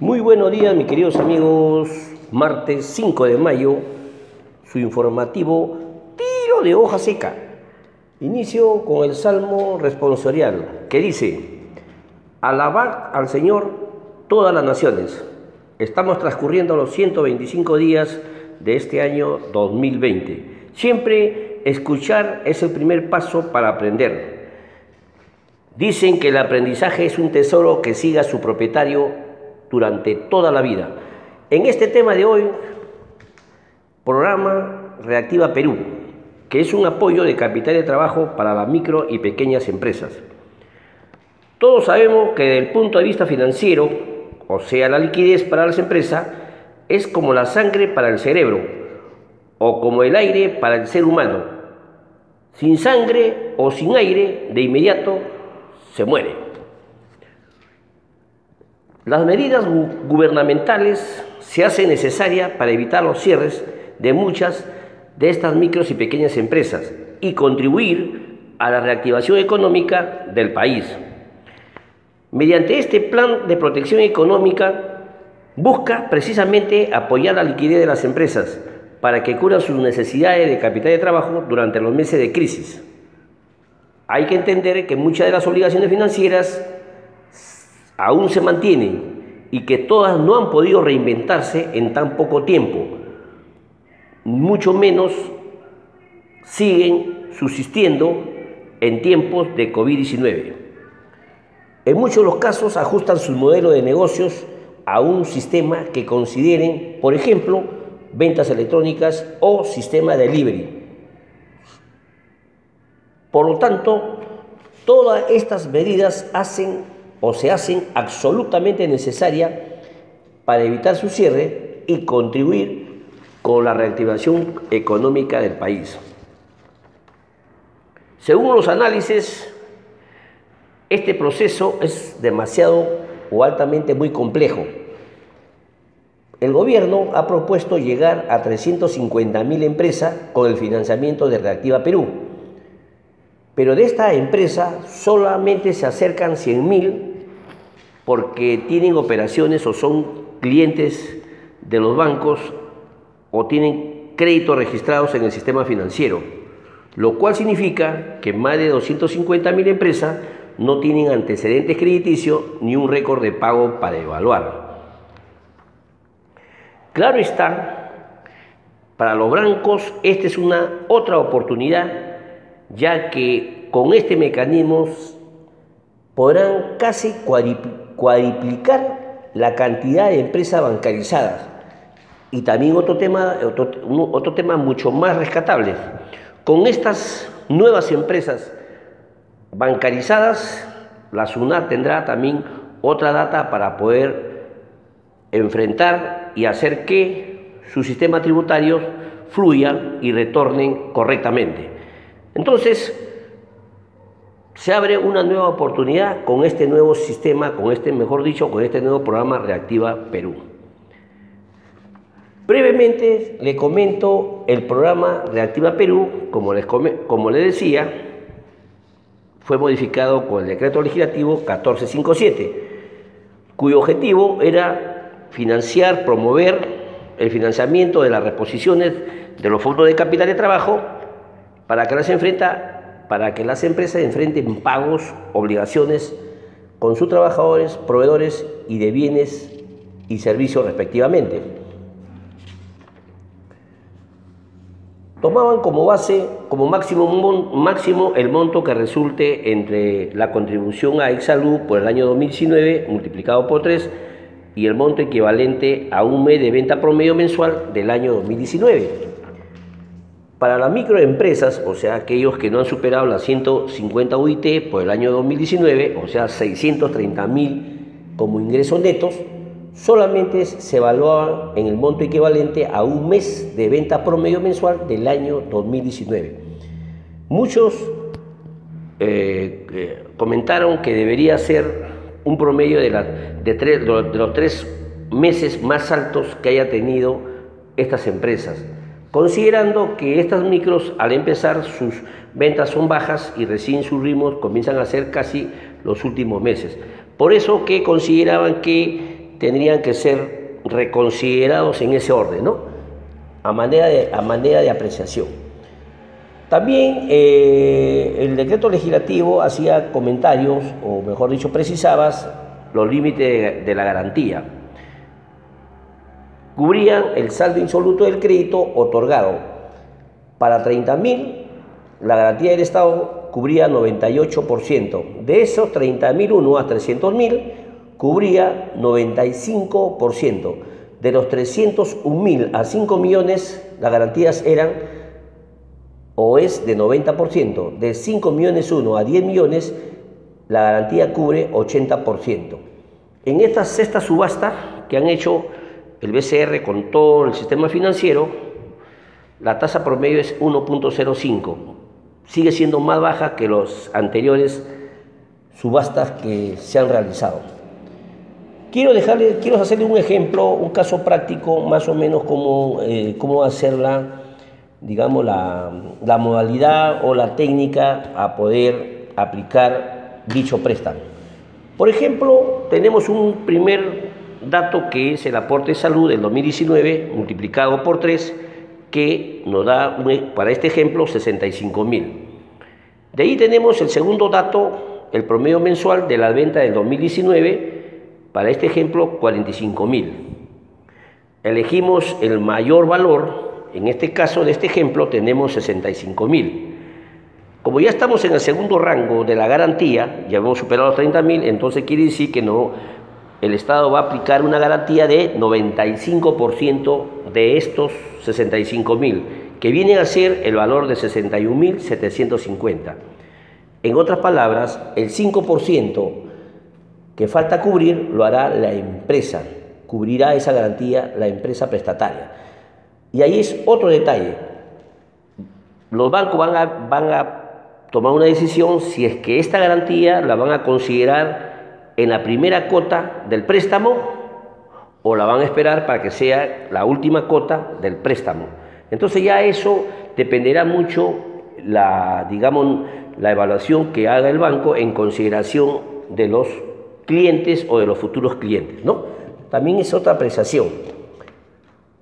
Muy buenos días, mis queridos amigos. Martes 5 de mayo, su informativo Tiro de hoja seca. Inicio con el Salmo responsorial, que dice, Alabad al Señor todas las naciones. Estamos transcurriendo los 125 días de este año 2020. Siempre escuchar es el primer paso para aprender. Dicen que el aprendizaje es un tesoro que siga su propietario durante toda la vida. En este tema de hoy, programa Reactiva Perú, que es un apoyo de capital de trabajo para las micro y pequeñas empresas. Todos sabemos que desde el punto de vista financiero, o sea, la liquidez para las empresas, es como la sangre para el cerebro o como el aire para el ser humano. Sin sangre o sin aire, de inmediato se muere. Las medidas gubernamentales se hacen necesarias para evitar los cierres de muchas de estas micros y pequeñas empresas y contribuir a la reactivación económica del país. Mediante este plan de protección económica busca precisamente apoyar la liquidez de las empresas para que cubran sus necesidades de capital de trabajo durante los meses de crisis. Hay que entender que muchas de las obligaciones financieras aún se mantienen y que todas no han podido reinventarse en tan poco tiempo, mucho menos siguen subsistiendo en tiempos de COVID-19. En muchos de los casos ajustan sus modelos de negocios a un sistema que consideren, por ejemplo, ventas electrónicas o sistema de delivery. Por lo tanto, todas estas medidas hacen o se hacen absolutamente necesarias para evitar su cierre y contribuir con la reactivación económica del país. Según los análisis, este proceso es demasiado o altamente muy complejo. El gobierno ha propuesto llegar a 350.000 empresas con el financiamiento de Reactiva Perú. Pero de esta empresa solamente se acercan 100.000 porque tienen operaciones o son clientes de los bancos o tienen créditos registrados en el sistema financiero, lo cual significa que más de 250 mil empresas no tienen antecedentes crediticios ni un récord de pago para evaluar. Claro está, para los bancos esta es una otra oportunidad, ya que con este mecanismo podrán casi cuadriplicar cuadriplicar la cantidad de empresas bancarizadas. Y también otro tema, otro, tema mucho más rescatable. Con estas nuevas empresas bancarizadas, la SUNAT tendrá también otra data para poder enfrentar y hacer que su sistema tributario fluya y retornen correctamente. Entonces, se abre una nueva oportunidad con este nuevo sistema, con este, mejor dicho, con este nuevo programa Reactiva Perú. Brevemente le comento el programa Reactiva Perú, como les, como decía, fue modificado con el decreto legislativo 1457, cuyo objetivo era financiar, promover el financiamiento de las reposiciones de los fondos de capital de trabajo para que las enfrenta para que las empresas enfrenten pagos, obligaciones con sus trabajadores, proveedores y de bienes y servicios respectivamente. Tomaban como base, como máximo, máximo el monto que resulte entre la contribución a Exalud por el año 2019 multiplicado por 3 y el monto equivalente a un mes de venta promedio mensual del año 2019. Para las microempresas, o sea, aquellos que no han superado las 150 UIT por el año 2019, o sea, 630 mil como ingresos netos, solamente se evaluaban en el monto equivalente a un mes de venta promedio mensual del año 2019. Muchos eh, eh, comentaron que debería ser un promedio de, de los tres meses más altos que haya tenido estas empresas considerando que estas micros al empezar sus ventas son bajas y recién sus ritmos comienzan a ser casi los últimos meses. Por eso que consideraban que tendrían que ser reconsiderados en ese orden, ¿no? A manera de, a manera de apreciación. También eh, el decreto legislativo hacía comentarios, o mejor dicho, precisaba los límites de la garantía. Cubrían el saldo insoluto del crédito otorgado. Para 30.000, la garantía del Estado cubría 98%. De esos 30.001 a 300.000, cubría 95%. De los 301.000 a 5 millones, las garantías eran o es de 90%. De 5 millones 1 a 10 millones, la garantía cubre 80%. En esta sexta subasta que han hecho el BCR con todo el sistema financiero, la tasa promedio es 1.05. Sigue siendo más baja que los anteriores subastas que se han realizado. Quiero, dejarle, quiero hacerle un ejemplo, un caso práctico, más o menos cómo, eh, cómo digamos, la, la modalidad o la técnica a poder aplicar dicho préstamo. Por ejemplo, tenemos un primer dato que es el aporte de salud del 2019 multiplicado por 3, que nos da, para este ejemplo, 65 mil. De ahí tenemos el segundo dato, el promedio mensual de la venta del 2019, para este ejemplo, 45 mil. Elegimos el mayor valor, en este caso de este ejemplo tenemos 65 mil. Como ya estamos en el segundo rango de la garantía, ya hemos superado los 30 mil, entonces quiere decir que no, el Estado va a aplicar una garantía de 95% de estos 65 mil, que viene a ser el valor de 61.750. En otras palabras, el 5% que falta cubrir lo hará la empresa, cubrirá esa garantía la empresa prestataria. Y ahí es otro detalle. Los bancos van a, van a tomar una decisión si es que esta garantía la van a considerar en la primera cota del préstamo o la van a esperar para que sea la última cota del préstamo. Entonces ya eso dependerá mucho la, digamos, la evaluación que haga el banco en consideración de los clientes o de los futuros clientes, ¿no? También es otra apreciación.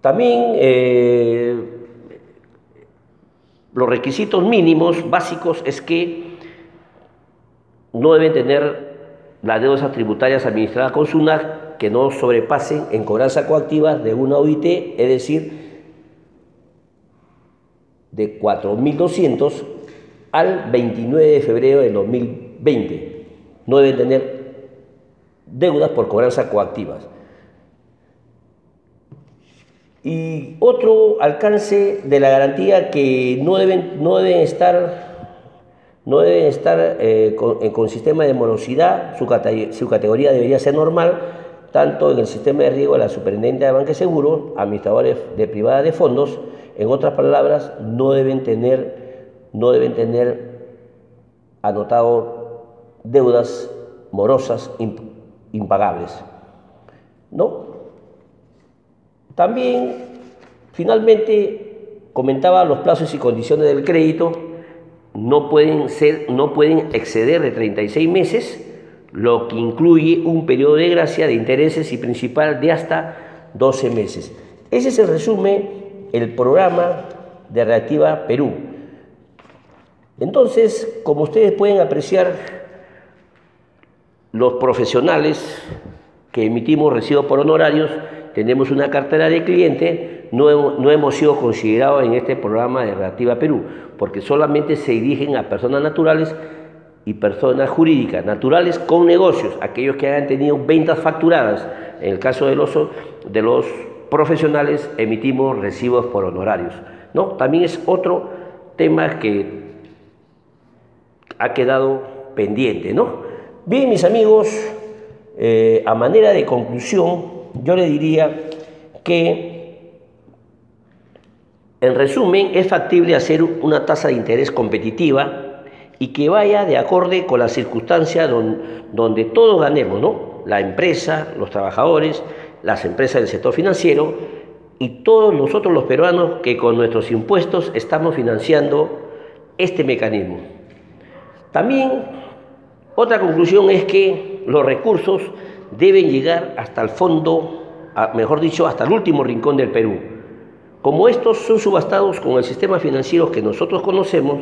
También eh, los requisitos mínimos básicos es que no deben tener las deudas tributarias administradas con SUNAT que no sobrepasen en cobranza coactiva de una OIT, es decir, de 4.200 al 29 de febrero de 2020. No deben tener deudas por cobranza coactivas. Y otro alcance de la garantía que no deben, no deben estar no deben estar eh, con, sistema de morosidad, su, categoría debería ser normal, tanto en el sistema de riesgo de la Superintendencia de Banca y Seguros, administradores de privada de fondos, en otras palabras, no deben tener, no deben tener anotado deudas morosas impagables. ¿No? También, finalmente, comentaba los plazos y condiciones del crédito no pueden, ser, no pueden exceder de 36 meses, lo que incluye un periodo de gracia de intereses y principal de hasta 12 meses. Ese se resume el programa de Reactiva Perú. Entonces, como ustedes pueden apreciar, los profesionales que emitimos recibo por honorarios, tenemos una cartera de cliente, no, no hemos sido considerados en este programa de Reactiva Perú porque solamente se dirigen a personas naturales y personas jurídicas, naturales con negocios, aquellos que hayan tenido ventas facturadas. En el caso de los, de los profesionales emitimos recibos por honorarios. ¿no? También es otro tema que ha quedado pendiente. ¿no? Bien, mis amigos, eh, a manera de conclusión, yo le diría que en resumen, es factible hacer una tasa de interés competitiva y que vaya de acorde con las circunstancias donde, todos ganemos, ¿no? La empresa, los trabajadores, las empresas del sector financiero y todos nosotros los peruanos que con nuestros impuestos estamos financiando este mecanismo. También otra conclusión es que los recursos deben llegar hasta el fondo, mejor dicho, hasta el último rincón del Perú. Como estos son subastados con el sistema financiero que nosotros conocemos,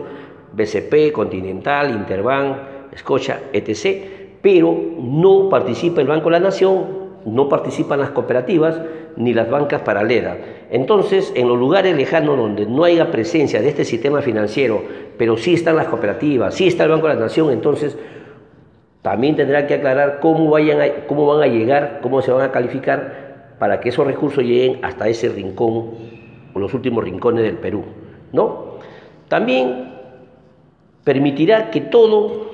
BCP, Continental, Interbank, Escocha, etc., pero no participa el Banco de la Nación, no participan las cooperativas ni las bancas paralelas. Entonces, en los lugares lejanos donde no haya presencia de este sistema financiero, pero sí están las cooperativas, sí está el Banco de la Nación, entonces también tendrá que aclarar cómo, cómo van a llegar, cómo se van a calificar para que esos recursos lleguen hasta ese rincón los últimos rincones del Perú. ¿no? También permitirá que todo,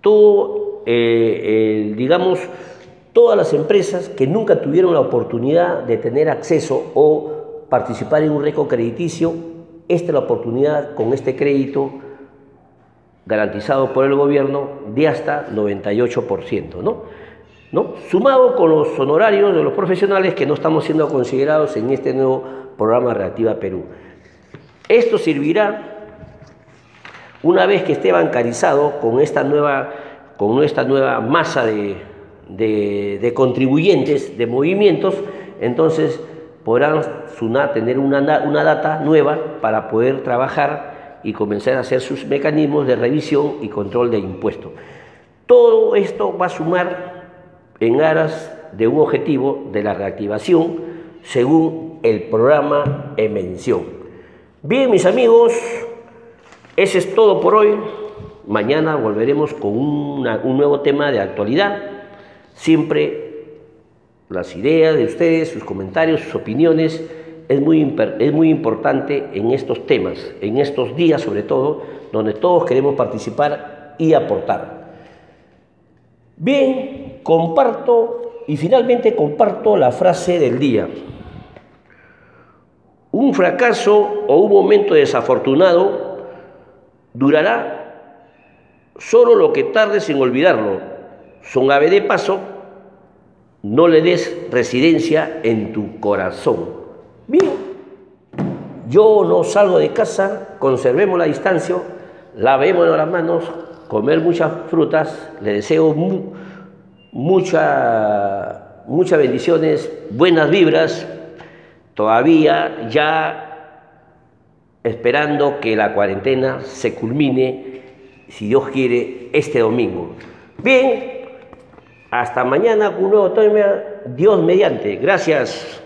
todo eh, digamos, todas las empresas que nunca tuvieron la oportunidad de tener acceso o participar en un récord crediticio, esta es la oportunidad con este crédito garantizado por el gobierno de hasta 98%, ¿no? Sumado con los honorarios de los profesionales que no estamos siendo considerados en este nuevo programa Reactiva Perú. Esto servirá una vez que esté bancarizado con esta nueva, con esta nueva masa de, de, contribuyentes, de movimientos, entonces podrán tener una, una data nueva para poder trabajar y comenzar a hacer sus mecanismos de revisión y control de impuestos. Todo esto va a sumar en aras de un objetivo de la reactivación según el programa en mención. Bien, mis amigos, ese es todo por hoy. Mañana volveremos con un nuevo tema de actualidad. Siempre las ideas de ustedes, sus comentarios, sus opiniones, es muy, es muy importante en estos temas, en estos días sobre todo, donde todos queremos participar y aportar. Bien, comparto y finalmente comparto la frase del día. Un fracaso o un momento desafortunado durará solo lo que tarde sin olvidarlo son ave de paso, no le des residencia en tu corazón. Bien, yo no salgo de casa, conservemos la distancia, lavémonos las manos, comer muchas frutas, le deseo muchas bendiciones, buenas vibras, todavía ya esperando que la cuarentena se culmine, si Dios quiere, este domingo. Bien, hasta mañana un nuevo tema, Dios mediante. Gracias.